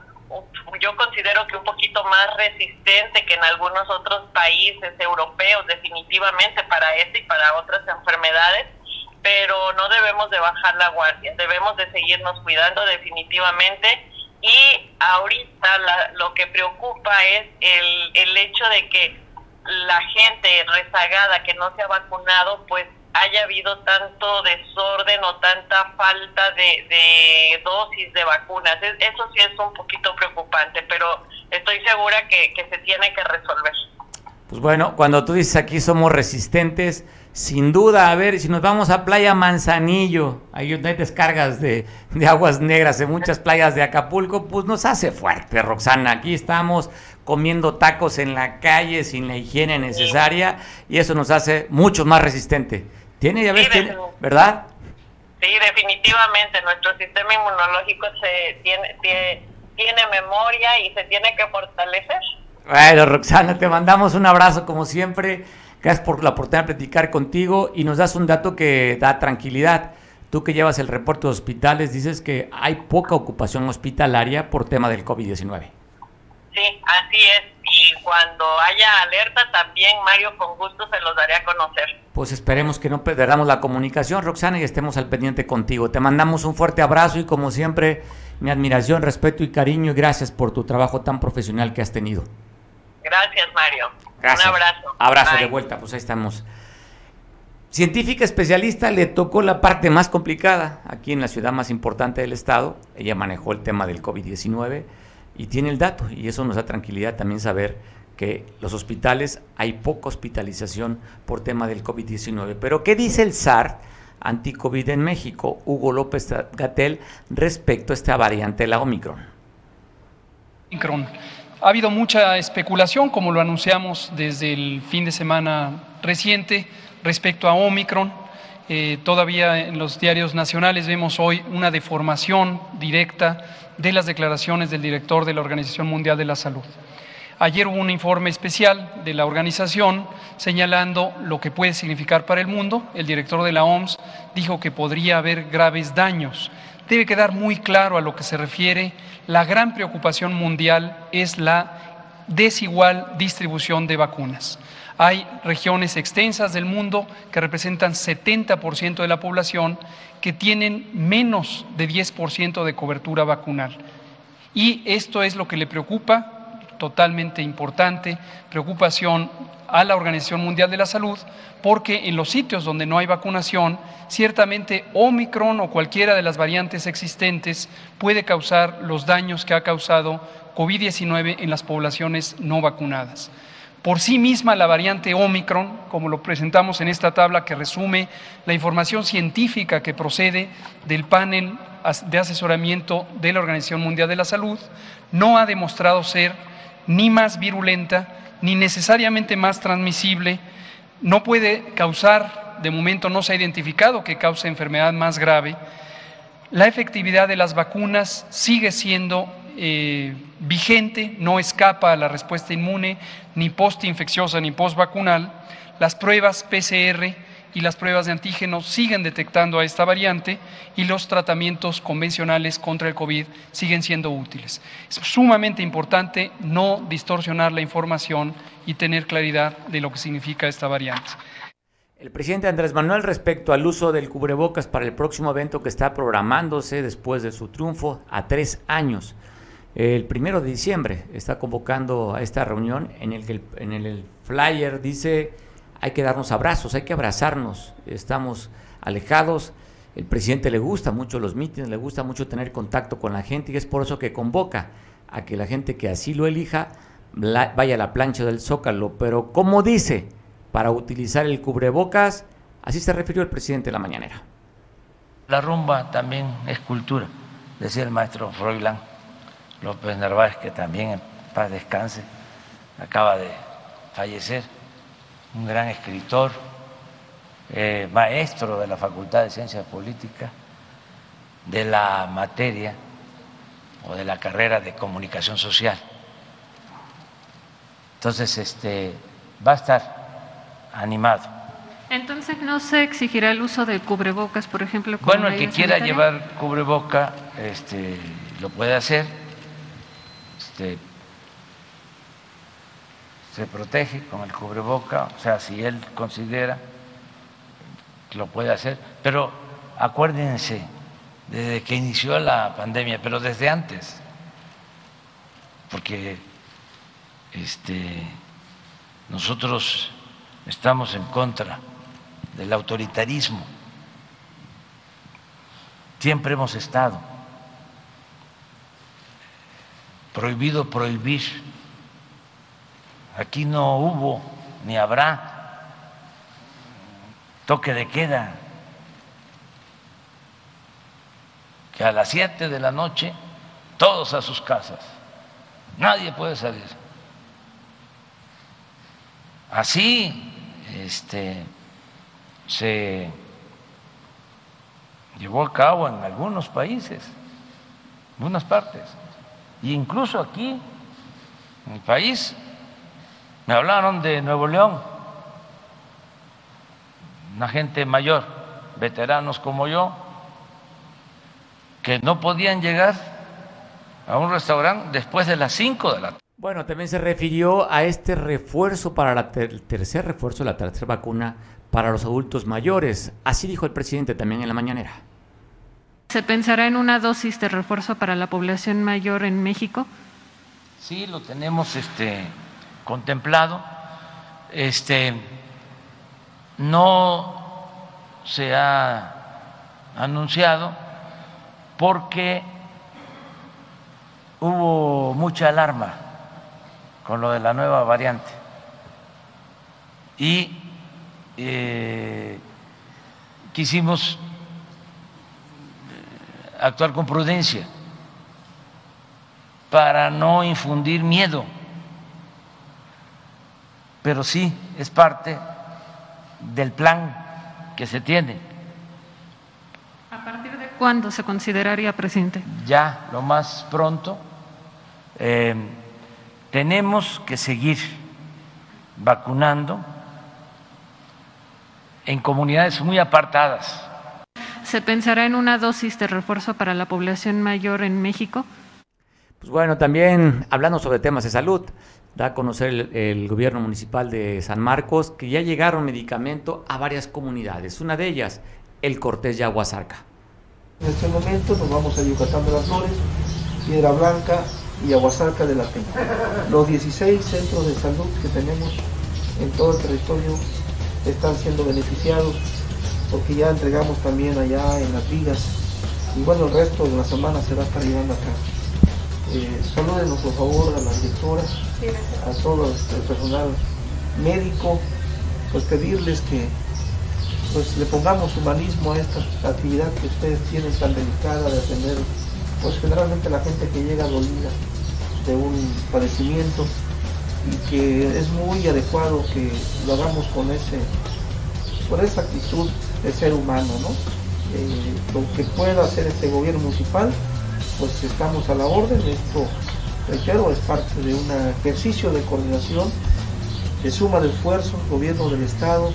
yo considero que un poquito más resistente que en algunos otros países europeos definitivamente para este y para otras enfermedades, pero no debemos de bajar la guardia, debemos de seguirnos cuidando definitivamente y ahorita lo que preocupa es el, el hecho de que la gente rezagada que no se ha vacunado pues haya habido tanto desorden o tanta falta de, dosis de vacunas. Eso sí es un poquito preocupante, pero estoy segura que, se tiene que resolver. Pues bueno, cuando tú dices aquí somos resistentes, sin duda, a ver, si nos vamos a Playa Manzanillo, ahí hay descargas de, de, aguas negras en muchas playas de Acapulco, pues nos hace fuerte, Roxana. Aquí estamos comiendo tacos en la calle sin la higiene necesaria y eso nos hace mucho más resistente. Tiene, ya ves, ¿verdad? Sí, definitivamente. Nuestro sistema inmunológico se tiene, tiene, memoria y se tiene que fortalecer. Bueno, Roxana, te mandamos un abrazo como siempre. Gracias por la oportunidad de platicar contigo y nos das un dato que da tranquilidad. Tú que llevas el reporte de hospitales, dices que hay poca ocupación hospitalaria por tema del COVID-19. Sí, así es y cuando haya alerta también, Mario, con gusto se los daré a conocer. Pues esperemos que no perdamos la comunicación, Roxana, y estemos al pendiente contigo. Te mandamos un fuerte abrazo y como siempre, mi admiración, respeto y cariño y gracias por tu trabajo tan profesional que has tenido. Gracias, Mario. Un abrazo. Abrazo de vuelta, pues ahí estamos. Científica especialista le tocó la parte más complicada aquí en la ciudad más importante del estado. Ella manejó el tema del COVID-19 y tiene el dato y eso nos da tranquilidad también saber que los hospitales hay poca hospitalización por tema del COVID-19. Pero ¿qué dice el SAR anti-COVID en México, Hugo López Gatel, respecto a esta variante, la Omicron? Omicron. Ha habido mucha especulación, como lo anunciamos desde el fin de semana reciente, respecto a Omicron. Eh, todavía en los diarios nacionales vemos hoy una deformación directa de las declaraciones del director de la Organización Mundial de la Salud. Ayer hubo un informe especial de la organización señalando lo que puede significar para el mundo. El director de la OMS dijo que podría haber graves daños. Debe quedar muy claro a lo que se refiere. La gran preocupación mundial es la desigual distribución de vacunas. Hay regiones extensas del mundo que representan 70% de la población que tienen menos de 10% de cobertura vacunal. Y esto es lo que le preocupa, totalmente importante, preocupación a la Organización Mundial de la Salud, porque en los sitios donde no hay vacunación, ciertamente Omicron o cualquiera de las variantes existentes puede causar los daños que ha causado COVID-19 en las poblaciones no vacunadas. Por sí misma la variante Omicron, como lo presentamos en esta tabla que resume la información científica que procede del panel de asesoramiento de la Organización Mundial de la Salud, no ha demostrado ser ni más virulenta ni necesariamente más transmisible, no puede causar, de momento no se ha identificado que cause enfermedad más grave, la efectividad de las vacunas sigue siendo eh, vigente, no escapa a la respuesta inmune, ni postinfecciosa ni postvacunal. Las pruebas PCR y las pruebas de antígenos siguen detectando a esta variante y los tratamientos convencionales contra el COVID siguen siendo útiles. Es sumamente importante no distorsionar la información y tener claridad de lo que significa esta variante. El presidente Andrés Manuel respecto al uso del cubrebocas para el próximo evento que está programándose después de su triunfo a tres años. El primero de diciembre está convocando a esta reunión en el que el, en el flyer dice hay que darnos abrazos, hay que abrazarnos, estamos alejados. El presidente le gusta mucho los mítines, le gusta mucho tener contacto con la gente y es por eso que convoca a que la gente que así lo elija vaya a la plancha del Zócalo. Pero como dice, para utilizar el cubrebocas. Así se refirió el presidente de la mañanera. La rumba también es cultura, decía el maestro Froilán López Narváez, que también en paz descanse, acaba de fallecer, un gran escritor, eh, maestro de la Facultad de Ciencias Políticas, de la materia o de la carrera de comunicación social. Entonces, este, va a estar animado. Entonces no se exigirá el uso de cubrebocas, por ejemplo. bueno, el que quiera llevar cubreboca, este, lo puede hacer. Este, se protege con el cubreboca, o sea, si él considera que lo puede hacer. Pero acuérdense, desde que inició la pandemia, pero desde antes, porque este, nosotros estamos en contra del autoritarismo. Siempre hemos estado prohibido prohibir. Aquí no hubo ni habrá toque de queda. Que a las siete de la noche todos a sus casas. Nadie puede salir. Así este, se llevó a cabo en algunos países, en algunas partes, e incluso aquí, en el país, me hablaron de Nuevo León, una gente mayor, veteranos como yo, que no podían llegar a un restaurante después de las 5 de la tarde. Bueno, también se refirió a este refuerzo para la el tercer refuerzo, la tercera vacuna para los adultos mayores. Así dijo el presidente también en la mañanera. ¿Se pensará en una dosis de refuerzo para la población mayor en México? Sí, lo tenemos este, contemplado. Este, no se ha anunciado porque hubo mucha alarma con lo de la nueva variante. Y eh, quisimos eh, actuar con prudencia para no infundir miedo, pero sí es parte del plan que se tiene. ¿A partir de cuándo se consideraría presidente? Ya, lo más pronto. Eh, tenemos que seguir vacunando en comunidades muy apartadas. ¿Se pensará en una dosis de refuerzo para la población mayor en México? Pues bueno, también hablando sobre temas de salud, da a conocer el, gobierno municipal de San Marcos que ya llegaron medicamento a varias comunidades. Una de ellas, el Cortés de Aguasarca. En este momento nos vamos a Yucatán de las Flores, Piedra Blanca, y Aguasarca de la Peña. Los 16 centros de salud que tenemos en todo el territorio están siendo beneficiados porque ya entregamos también allá en las vigas y bueno, el resto de la semana se va a estar llevando acá. Eh, salúdenos por favor a la directora, a todo el personal médico, pues pedirles que pues le pongamos humanismo a esta actividad que ustedes tienen tan delicada de atender pues generalmente la gente que llega dolida de un padecimiento y que es muy adecuado que lo hagamos con ese con esa actitud de ser humano, ¿no? Eh, lo que pueda hacer este gobierno municipal, pues estamos a la orden. Esto, reitero, es parte de un ejercicio de coordinación, de suma de esfuerzos, gobierno del Estado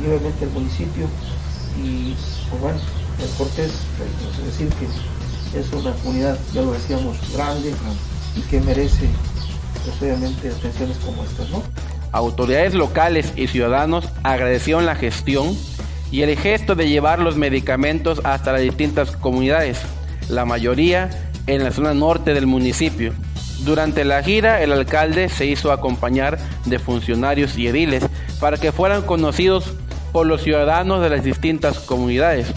y obviamente el municipio. Y pues bueno, el Cortés, es decir que es una comunidad, ya lo decíamos, grande y que merece pues, obviamente atenciones como estas. Autoridades locales y ciudadanos agradecieron la gestión y el gesto de llevar los medicamentos hasta las distintas comunidades, la mayoría en la zona norte del municipio. Durante la gira, el alcalde se hizo acompañar de funcionarios y ediles para que fueran conocidos por los ciudadanos de las distintas comunidades.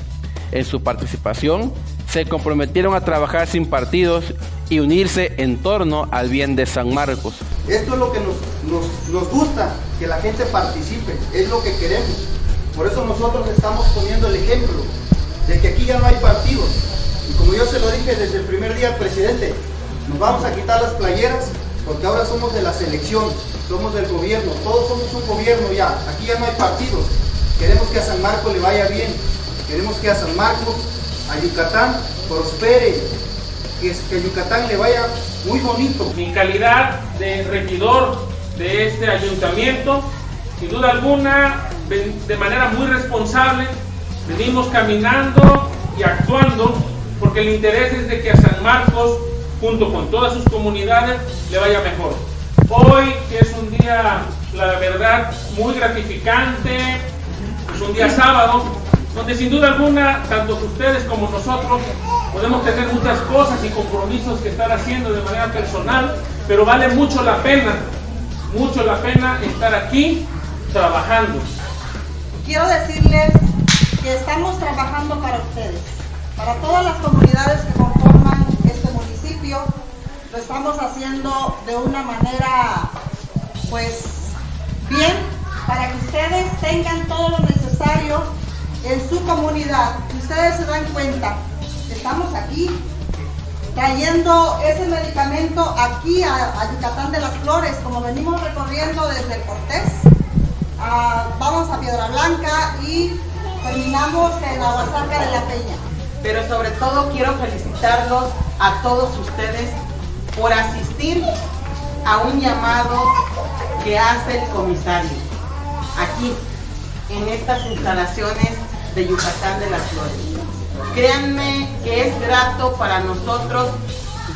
En su participación, se comprometieron a trabajar sin partidos y unirse en torno al bien de San Marcos. Esto es lo que nos, nos, gusta, que la gente participe, es lo que queremos. Por eso nosotros estamos poniendo el ejemplo de que aquí ya no hay partidos. Como yo se lo dije desde el primer día presidente, nos vamos a quitar las playeras porque ahora somos de la selección, somos del gobierno, todos somos un gobierno ya, aquí ya no hay partidos. Queremos que a San Marcos le vaya bien, queremos que a San Marcos, a Yucatán, prospere, que, que Yucatán le vaya muy bonito. Mi calidad de regidor de este ayuntamiento, sin duda alguna, de manera muy responsable, venimos caminando y actuando porque el interés es de que a San Marcos, junto con todas sus comunidades, le vaya mejor. Hoy, que es un día, la verdad, muy gratificante, es un día sábado, donde sin duda alguna, tanto ustedes como nosotros, podemos tener muchas cosas y compromisos que estar haciendo de manera personal, pero vale mucho la pena, mucho la pena estar aquí trabajando. Quiero decirles que estamos trabajando para ustedes, para todas las comunidades que conforman este municipio. Lo estamos haciendo de una manera, pues, bien, para que ustedes tengan todo lo necesario en su comunidad. Ustedes se dan cuenta, estamos aquí trayendo ese medicamento aquí a, Yucatán de las Flores, como venimos recorriendo desde el Cortés, vamos a Piedra Blanca y terminamos en Aguasarca de la Peña. Pero sobre todo quiero felicitarlos a todos ustedes por asistir a un llamado que hace el comisario aquí en estas instalaciones de Yucatán de las Flores. Créanme que es grato para nosotros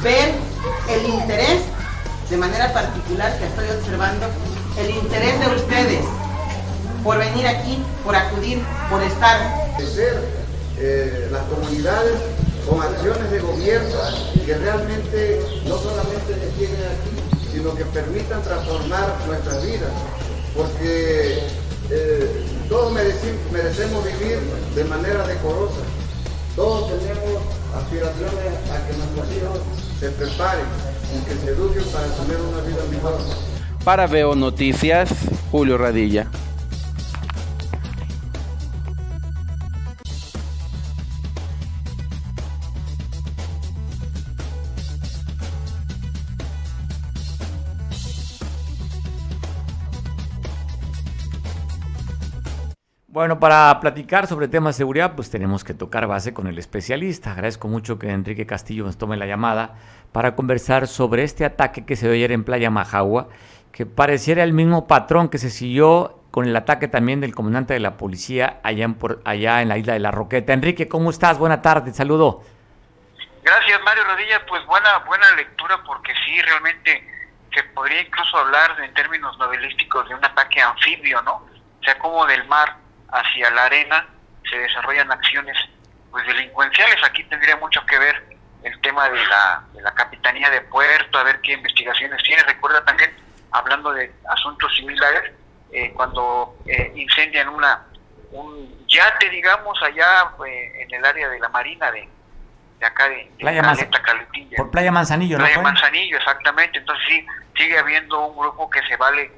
ver el interés, de manera particular que estoy observando, el interés de ustedes por venir aquí, por acudir, por estar. Eh, las comunidades con acciones de gobierno que realmente no solamente se tienen aquí, sino que permitan transformar nuestras vidas. Porque eh, todos merecemos vivir de manera decorosa. Todos tenemos aspiraciones a que nuestros hijos se preparen y que se eduquen para tener una vida mejor. Para Veo Noticias, Julio Radilla. Bueno, para platicar sobre temas de seguridad, pues tenemos que tocar base con el especialista. Agradezco mucho que Enrique Castillo nos tome la llamada para conversar sobre este ataque que se dio ayer en Playa Majagua, que pareciera el mismo patrón que se siguió con el ataque también del comandante de la policía allá en, allá en la isla de La Roqueta. Enrique, ¿cómo estás? Buena tarde, saludo. Gracias, Mario Rodilla. Pues buena, buena lectura porque sí, realmente se podría incluso hablar en términos novelísticos de un ataque anfibio, ¿no? O sea, como del mar hacia la arena se desarrollan acciones pues delincuenciales. Aquí tendría mucho que ver el tema de la, de la Capitanía de Puerto, a ver qué investigaciones tiene. Recuerda también, hablando de asuntos similares, eh, cuando eh, incendian una un yate, digamos, allá eh, en el área de la Marina de, de acá de, Playa Por Playa Manzanillo, Playa Manzanillo, exactamente. Entonces sí, sigue habiendo un grupo que se vale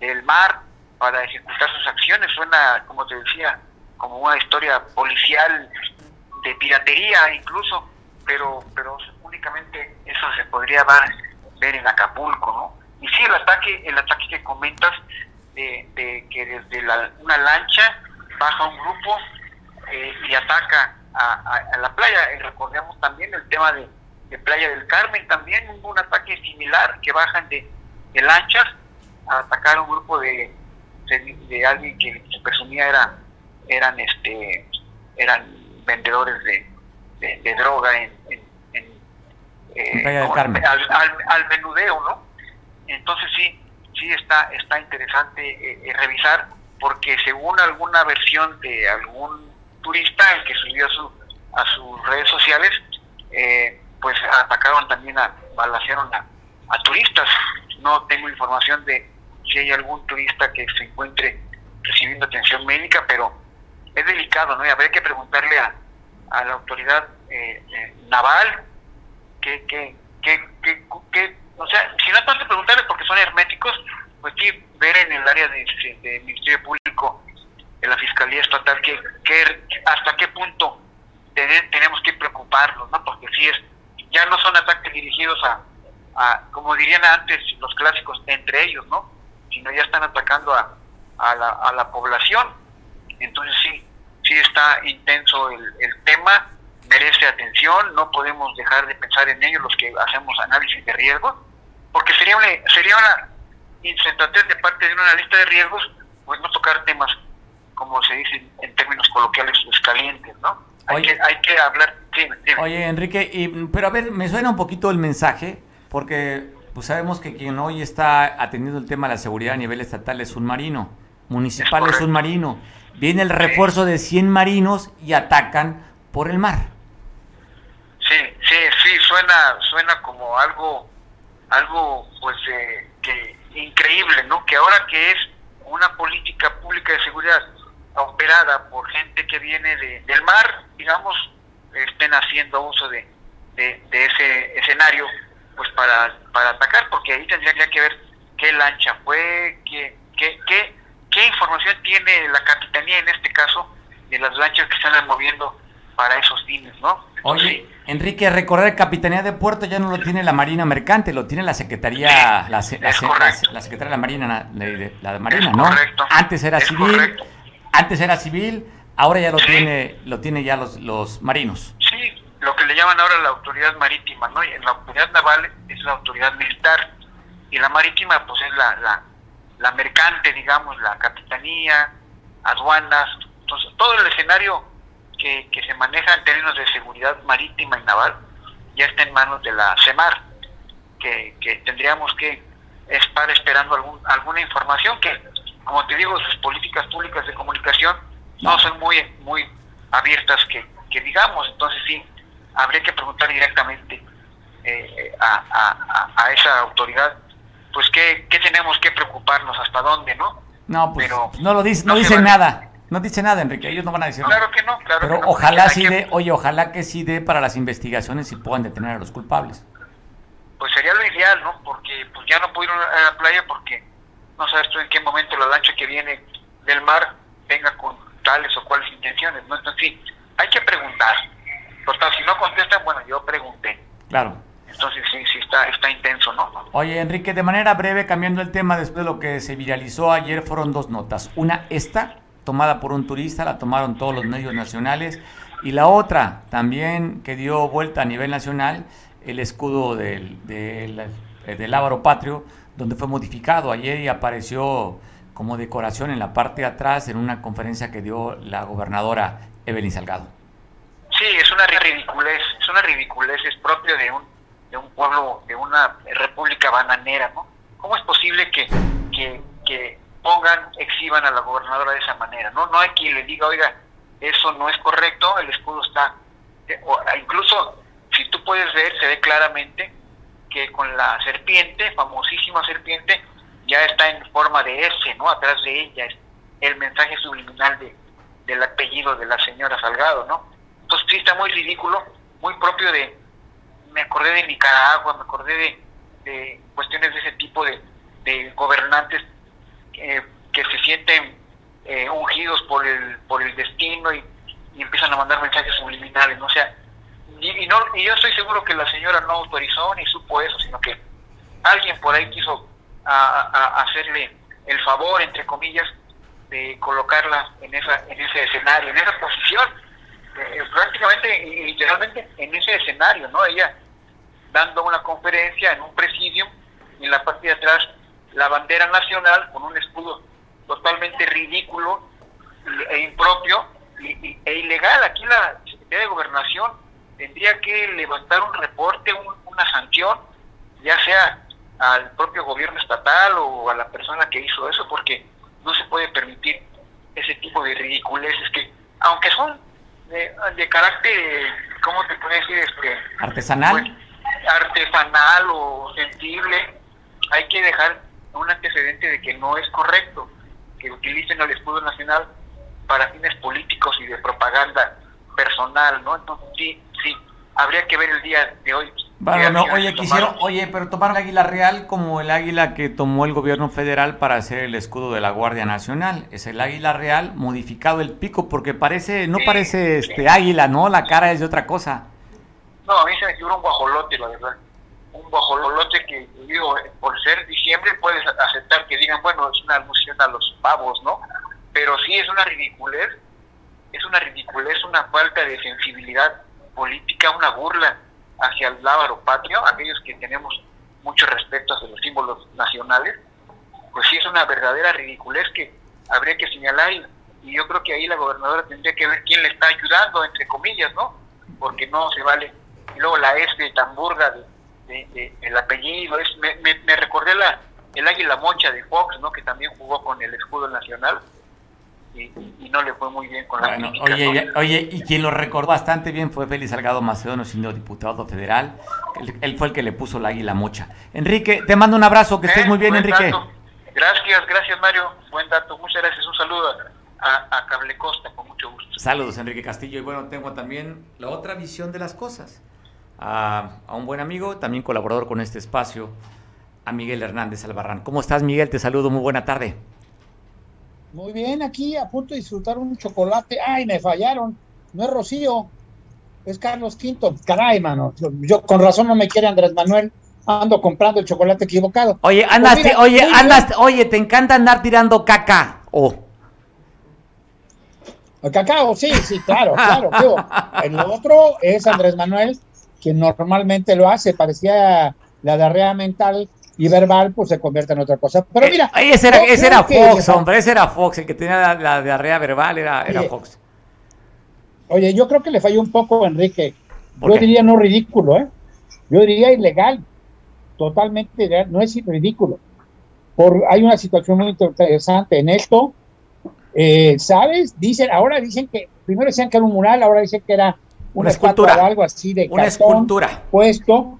del mar para ejecutar sus acciones. Suena, como te decía, como una historia policial de piratería incluso, pero pero únicamente eso se podría dar, ver en Acapulco, ¿no? Y sí, el ataque, el ataque que comentas de, que desde una lancha baja un grupo eh, y ataca a, la playa. Y recordemos también el tema de, Playa del Carmen, también hubo un ataque similar que bajan de, de lanchas a atacar a un grupo de, de, alguien que se presumía era, eran este eran vendedores de, de, droga en, eh, al, al, menudeo, ¿no? Entonces sí, sí está, está interesante eh, eh, revisar, porque según alguna versión de algún turista que subió a, su, a sus redes sociales, eh, pues atacaron también a, balacearon a, a turistas. No tengo información de si hay algún turista que se encuentre recibiendo atención médica, pero es delicado, ¿no? Y habría que preguntarle a, a la autoridad eh, eh, naval que, que, que, que, o sea, si no tanto preguntarles porque son herméticos, pues sí ver en el área de, de Ministerio Público, en la Fiscalía Estatal, que, que hasta qué punto tene- tenemos que preocuparnos, ¿no? Porque sí es, ya no son ataques dirigidos a, a, como dirían antes los clásicos, entre ellos, ¿no? Sino ya están atacando a, a, la, a la población. Entonces sí, sí está intenso el, el tema, merece atención, no podemos dejar de pensar en ello los que hacemos análisis de riesgos, porque sería una, sería una insensatez de parte de una lista de riesgos, pues no tocar temas, como se dice en términos coloquiales, calientes, ¿no? Hay, Oye. que, hay que hablar, dime. Oye, Enrique, y, pero a ver, me suena un poquito el mensaje, porque pues sabemos que quien hoy está atendiendo el tema de la seguridad a nivel estatal es un marino, municipal es, un marino. Viene el refuerzo de 100 marinos y atacan por el mar. Sí, sí, sí, suena, suena como algo, algo, pues, eh, que increíble, ¿no? Que ahora que es una política pública de seguridad operada por gente que viene de- del mar, digamos, estén haciendo uso de, ese escenario, pues, para, para atacar, porque ahí tendría que ver qué lancha fue, qué, qué, qué, qué información tiene la capitanía en este caso de las lanchas que están moviendo para esos fines, ¿no? Oye, Enrique, recordar Capitanía de Puerto ya no lo tiene la Marina Mercante, lo tiene la Secretaría, la, la la- la Secretaría de la Marina, de, la Marina, ¿no? Antes era civil, antes era civil, ahora ya lo tiene, lo tiene ya los, los marinos. Lo que le llaman ahora la autoridad marítima, ¿no? Y la autoridad naval es la autoridad militar. Y la marítima pues es la, la, la mercante, digamos, la capitanía, aduanas, entonces todo el escenario que, que se maneja en términos de seguridad marítima y naval ya está en manos de la CEMAR, que, que tendríamos que estar esperando algún, alguna información que, como te digo, sus políticas públicas de comunicación no. son muy muy abiertas que, que digamos, entonces sí, habría que preguntar directamente eh, a, a, a- esa autoridad, pues qué, qué tenemos que preocuparnos, hasta dónde, ¿no? No, pues Pero no lo dice, no, no dice vale. nada, no dice nada, Enrique, ellos no van a decir nada. Claro que no, claro Pero que no. ojalá sí que- dé, oye, ojalá que sí dé para las investigaciones y puedan detener a los culpables. pues sería lo ideal, ¿no? Porque pues ya no ir a la playa porque no sabes tú en qué momento la lancha que viene del mar venga con tales o cuales intenciones, ¿no? Entonces sí, hay que preguntar. Total, si no contestan, bueno, yo pregunté. Claro. Entonces sí, sí está, está intenso, ¿no? Oye, Enrique, de manera breve, cambiando el tema, después de lo que se viralizó ayer, fueron dos notas. Una, esta, tomada por un turista, la tomaron todos los medios nacionales. Y la otra, también que dio vuelta a nivel nacional, el escudo del, del, eh, del Ávaro Patrio, donde fue modificado ayer y apareció como decoración en la parte de atrás en una conferencia que dio la gobernadora Evelyn Salgado. Sí, es una ridiculez, es una ridiculez, es propio de un, de un pueblo, de una república bananera, ¿no? ¿Cómo es posible que, que, pongan, exhiban a la gobernadora de esa manera? No, no hay quien le diga, oiga, eso no es correcto, el escudo está, eh, o, incluso si tú puedes ver, se ve claramente que con la serpiente, famosísima serpiente, ya está en forma de S, ¿no? Atrás de ella es el mensaje subliminal de, del apellido de la señora Salgado, ¿no? Entonces sí está muy ridículo, muy propio de, me acordé de Nicaragua, me acordé de, de cuestiones de ese tipo de, de gobernantes eh, que se sienten eh, ungidos por el, por el destino y, y empiezan a mandar mensajes subliminales, ¿no? O sea, y, no, y yo estoy seguro que la señora no autorizó ni supo eso, sino que alguien por ahí quiso a- hacerle el favor, entre comillas, de colocarla en esa en ese escenario, en esa posición, eh, prácticamente y literalmente en ese escenario, ¿no? Ella dando una conferencia en un presidio y en la parte de atrás la bandera nacional con un escudo totalmente ridículo e impropio e ilegal. Aquí la Secretaría de Gobernación tendría que levantar un reporte, un- una sanción, ya sea al propio gobierno estatal o a la persona que hizo eso, porque no se puede permitir ese tipo de ridiculeces que, aunque son de, de carácter, ¿cómo te puedo decir? Este, Artesanal. pues, artesanal o sensible, hay que dejar un antecedente de que no es correcto que utilicen el escudo nacional para fines políticos y de propaganda personal, ¿no? Entonces sí, sí, habría que ver el día de hoy. Bueno, no, oye, quisieron, oye, pero tomaron el águila real como el águila que tomó el gobierno federal para hacer el escudo de la Guardia Nacional. Es el águila real modificado el pico porque parece, no parece este águila, ¿no? La cara es de otra cosa. No, a mí se me figura un guajolote, la verdad. Un guajolote que, digo, por ser diciembre puedes aceptar que digan, bueno, es una alusión a los pavos, ¿no? Pero sí es una ridiculez, es una ridiculez, una falta de sensibilidad política, una burla hacia el lábaro patrio, aquellos que tenemos mucho respeto hacia los símbolos nacionales, pues sí es una verdadera ridiculez que habría que señalar y, yo creo que ahí la gobernadora tendría que ver quién le está ayudando, entre comillas, ¿no? Porque no se vale. Y luego la S de Tamburga, de- de- el apellido, es, me, me, me recordé la, el águila mocha de Fox, ¿no? Que también jugó con el escudo nacional y, y no le fue muy bien con la Bueno, oye, oye, y quien lo recordó bastante bien fue Félix Salgado Macedonio, siendo diputado federal. Él, él fue el que le puso la águila mocha. Enrique, te mando un abrazo, que estés Eh, muy bien, Enrique. dato. Gracias, gracias Mario, buen dato, muchas gracias, un saludo a, a Cable Costa, con mucho gusto. Saludos, Enrique Castillo. Y bueno, tengo también la otra visión de las cosas. A, a un buen amigo, también colaborador con este espacio, a Miguel Hernández Albarrán. ¿Cómo estás, Miguel? Te saludo, muy buena tarde. Muy bien, aquí a punto de disfrutar un chocolate. Ay, me fallaron. No es Rocío, es Carlos V. Caray, mano. Yo, yo con razón no me quiere Andrés Manuel. Ando comprando el chocolate equivocado. Oye, Pues andas, mira, oye, andas, oye, te encanta andar tirando caca. Oh. El cacao, sí, sí, claro, claro. el otro es Andrés Manuel, que normalmente lo hace, parecía la diarrea mental y verbal, pues se convierte en otra cosa. Pero mira, Ay, ese era, ese era que- Fox, hombre, ese era Fox, el que tenía la, la diarrea verbal era, era Oye, Fox. Oye, yo creo que le falló un poco, Enrique. ¿Por Yo qué? diría no ridículo, ¿eh? Yo diría ilegal. Totalmente ilegal. No es ridículo. Por, hay una situación muy interesante en esto. Eh, ¿Sabes? Dicen, ahora dicen que, primero decían que era un mural, ahora dicen que era una, escultura. o algo así de Una cartón escultura. puesto,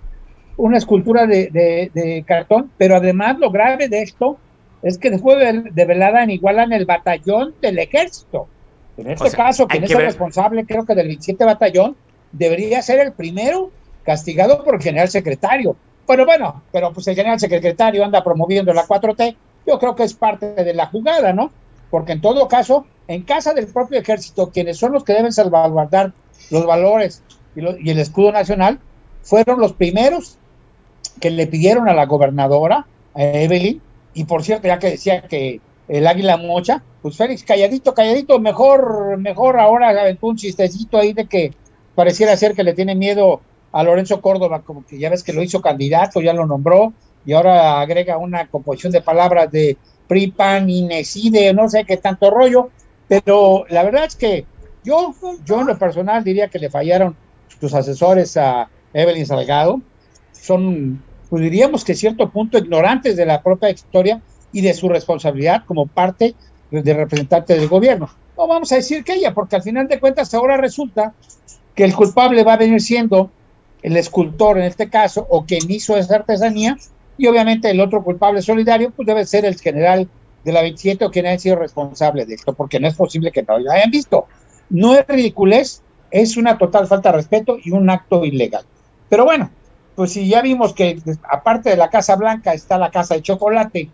una escultura de, de- de cartón, pero además lo grave de esto es que después de, de velada igualan el batallón del ejército. En este O sea, caso, quien es el responsable, creo que del 27 batallón, debería ser el primero castigado por el general secretario. Pero bueno, pero pues el general secretario anda promoviendo la 4T, yo creo que es parte de la jugada, ¿no? Porque en todo caso, en casa del propio ejército, quienes son los que deben salvaguardar los valores y, lo- y el escudo nacional, fueron los primeros que le pidieron a la gobernadora, a Evelyn, y por cierto, ya que decía que el águila mocha, pues Félix, calladito, calladito, mejor, mejor ahora aventó un chistecito ahí de que pareciera ser que le tiene miedo a Lorenzo Córdoba, como que ya ves que lo hizo candidato, ya lo nombró, y ahora agrega una composición de palabras de PRI, PAN, Ineside, no sé qué tanto rollo, pero la verdad es que yo, yo en lo personal diría que le fallaron sus asesores a Evelyn Salgado, son, pues diríamos que cierto punto ignorantes de la propia historia y de su responsabilidad como parte de representante del gobierno. No vamos a decir que ella, porque al final de cuentas ahora resulta que el culpable va a venir siendo el escultor en este caso, o quien hizo esa artesanía, y obviamente el otro culpable solidario, pues debe ser el general de la 27 o quien haya sido responsable de esto, porque no es posible que no lo hayan visto. No es ridiculez, es una total falta de respeto y un acto ilegal. Pero bueno, pues si ya vimos que aparte de la Casa Blanca está la Casa de Chocolate,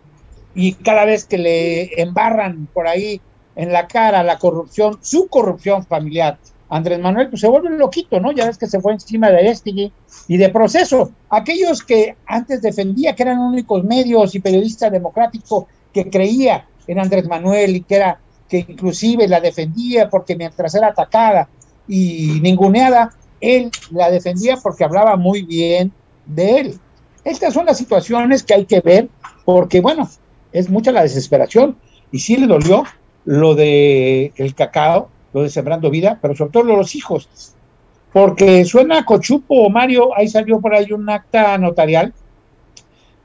y cada vez que le embarran por ahí en la cara la corrupción, su corrupción familiar, Andrés Manuel, pues se vuelve loquito, ¿no? Ya ves que se fue encima de Estigui y de proceso. Aquellos que antes defendía que eran únicos medios y periodistas democráticos que creía en Andrés Manuel y que era que inclusive la defendía porque mientras era atacada y ninguneada, él la defendía porque hablaba muy bien de él. Estas son las situaciones que hay que ver porque, bueno, es mucha la desesperación y sí le dolió lo de el cacao, lo de Sembrando Vida, pero sobre todo lo de los hijos. Porque suena cochupo, Mario, ahí salió por ahí un acta notarial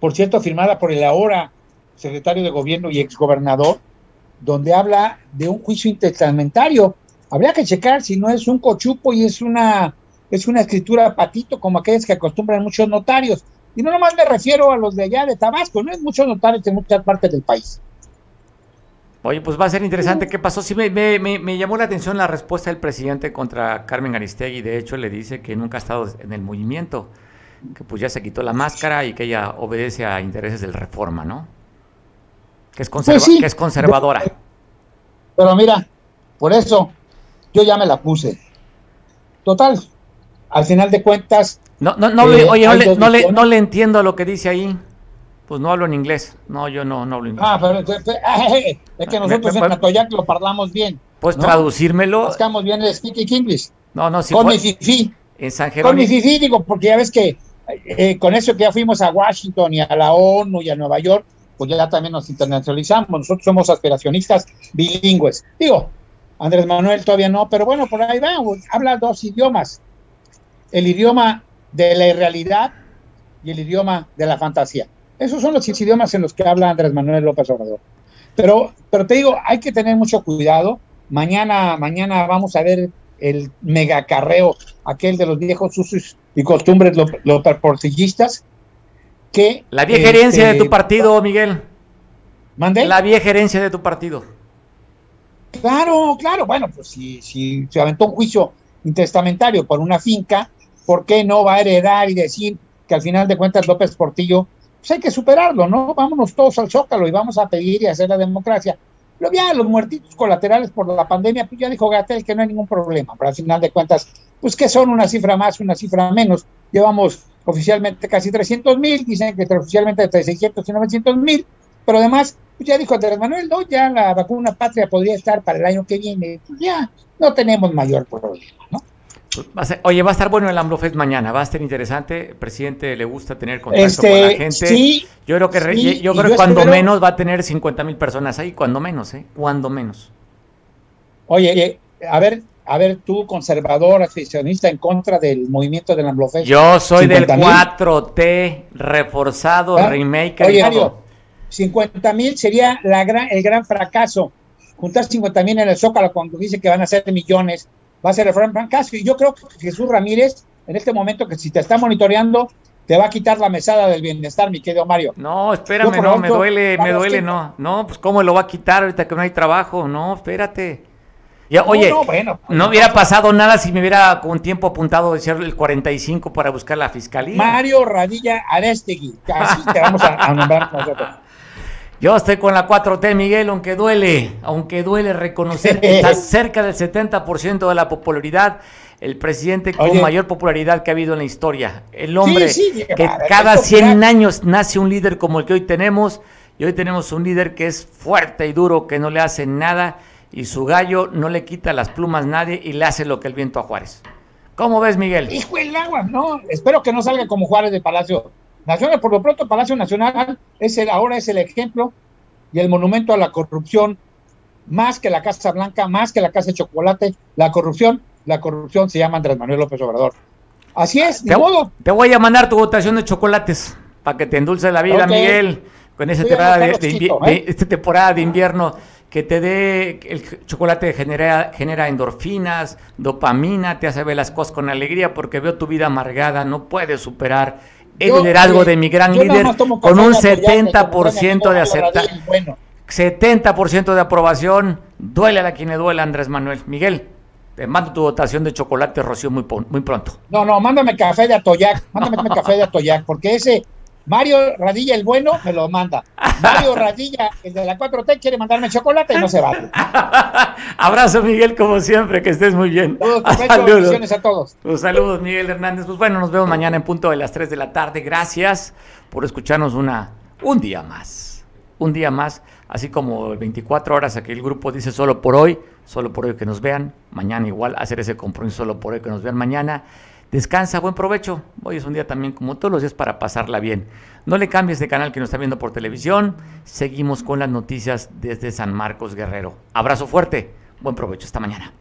por cierto, firmada por el ahora secretario de gobierno y exgobernador, donde habla de un juicio intestamentario. Habría que checar si no es un cochupo y es una, es una escritura patito como aquellas que acostumbran muchos notarios. Y no nomás me refiero a los de allá de Tabasco, no es muchos notarios en muchas partes del país. Oye, pues va a ser interesante qué pasó. Sí, me, me, me, llamó la atención la respuesta del presidente contra Carmen Aristegui. De hecho, le dice que nunca ha estado en el movimiento, que pues ya se quitó la máscara y que ella obedece a intereses del Reforma, ¿no? Que es, Pues que es conservadora. Pero mira, por eso yo ya me la puse. Total, al final de cuentas. No, no, no, eh, oye, no le, no, le, no le entiendo lo que dice ahí. Pues no hablo en inglés. No, yo no, no hablo inglés. Ah, pero pero- pero- eh, es que nosotros Me- en Atoyac lo parlamos bien. ¿Puedes ¿no? traducírmelo? Buscamos bien el speaking English. No, no, si con fue- mi fifí. En San Con mi Jerónimo. fifí, digo, porque ya ves que eh, con eso que ya fuimos a Washington y a la ONU y a Nueva York, pues ya también nos internacionalizamos. Nosotros somos aspiracionistas bilingües. Digo, Andrés Manuel todavía no, pero bueno, por ahí va. Habla dos idiomas. El idioma de la irrealidad y el idioma de la fantasía. Esos son los idiomas en los que habla Andrés Manuel López Obrador. Pero, pero te digo, hay que tener mucho cuidado. Mañana, mañana vamos a ver el megacarreo, aquel de los viejos usos y costumbres lo- los portillistas, que... La vieja herencia de este, tu partido, Miguel. ¿Mandé? La vieja herencia de tu partido. Claro, claro. Bueno, pues si, si se aventó un juicio intestamentario por una finca, ¿por qué no va a heredar y decir que al final de cuentas López Portillo, pues hay que superarlo, ¿no? Vámonos todos al zócalo y vamos a pedir y hacer la democracia. Luego ya los muertitos colaterales por la pandemia, pues ya dijo Gatel que no hay ningún problema, pero al final de cuentas, pues que son una cifra más, una cifra menos. Llevamos oficialmente casi 300 mil, dicen que oficialmente entre 600 y 900 mil, pero además, pues ya dijo Andrés Manuel, no, ya la vacuna patria podría estar para el año que viene, pues ya no tenemos mayor problema, ¿no? Va a ser- oye, va a estar bueno el AMLOFest mañana, va a estar interesante. El presidente le gusta tener contacto Este, con la gente. sí, yo creo que, re- sí, yo creo yo que cuando espero- menos va a tener 50 mil personas ahí, cuando menos, ¿eh? Cuando menos. Oye, eh, a ver, a ver, tú, conservador, aficionista en contra del movimiento del AMLOFest. Yo soy del 50,000. 4T, reforzado, Ah, remake. Oye. Mario, 50 mil sería la gran, el gran fracaso. Juntar 50 mil en el Zócalo cuando dice que van a ser millones, va a ser el gran fracaso. Y yo creo que Jesús Ramírez, en este momento, que si te está monitoreando, te va a quitar la mesada del bienestar, mi querido Mario. No, espérame, Yo, no, me duele, me duele, no. No, pues cómo lo va a quitar ahorita que no hay trabajo, no, espérate. Ya, oye, no, bueno, no hubiera pasado nada si me hubiera con tiempo apuntado decir el 45 para buscar la fiscalía. Mario Radilla Arestegui, así te vamos a, a nombrar nosotros. Yo estoy con la 4T, Miguel, aunque duele, aunque duele reconocer que está cerca del 70% de la popularidad, el presidente con Oye. mayor popularidad que ha habido en la historia. El hombre Sí, sí, que cada esto 100 mira. años nace un líder como el que hoy tenemos, y hoy tenemos un líder que es fuerte y duro, que no le hace nada, y su gallo no le quita las plumas a nadie y le hace lo que el viento a Juárez. ¿Cómo ves, Miguel? Hijo del agua, no, espero que no salga como Juárez de Palacio Nacional. Por lo pronto, Palacio Nacional es el, ahora es el ejemplo y el monumento a la corrupción, más que la Casa Blanca, más que la Casa de Chocolate, la corrupción, la corrupción se llama Andrés Manuel López Obrador. Así es, Te, de modo. te voy a mandar tu votación de chocolates para que te endulce la vida. Miguel, con temporada de, de de ¿eh? esta temporada de invierno que te dé el chocolate genera, genera endorfinas, dopamina, te hace ver las cosas con alegría porque veo tu vida amargada, no puedes superar el Yo, liderazgo oye, de mi gran líder con un de Atoyac, que 70% me de aceptación. Radilla, Bueno, 70% de aprobación, duele a quien le duele Andrés Manuel. Miguel, te mando tu votación de chocolate, Rocío, muy, muy pronto. no, no, mándame café de Atoyac, mándame café de Atoyac, porque ese Mario Radilla el bueno me lo manda. Mario Radilla, el de la 4T, quiere mandarme chocolate y no se vale. Abrazo, Miguel, como siempre, que estés muy bien. Saludos, Saludos. a todos. Pues saludos, Miguel Hernández. Pues bueno, nos vemos mañana en punto de las 3 de la tarde. Gracias por escucharnos una, un día más. Un día más, así como 24 horas aquí el grupo dice solo por hoy, solo por hoy que nos vean. Mañana igual hacer ese compromiso solo por hoy que nos vean mañana. Descansa, buen provecho. Hoy es un día también como todos los días para pasarla bien. No le cambies de canal que nos está viendo por televisión. Seguimos con las noticias desde San Marcos Guerrero. Abrazo fuerte. Buen provecho. Hasta mañana.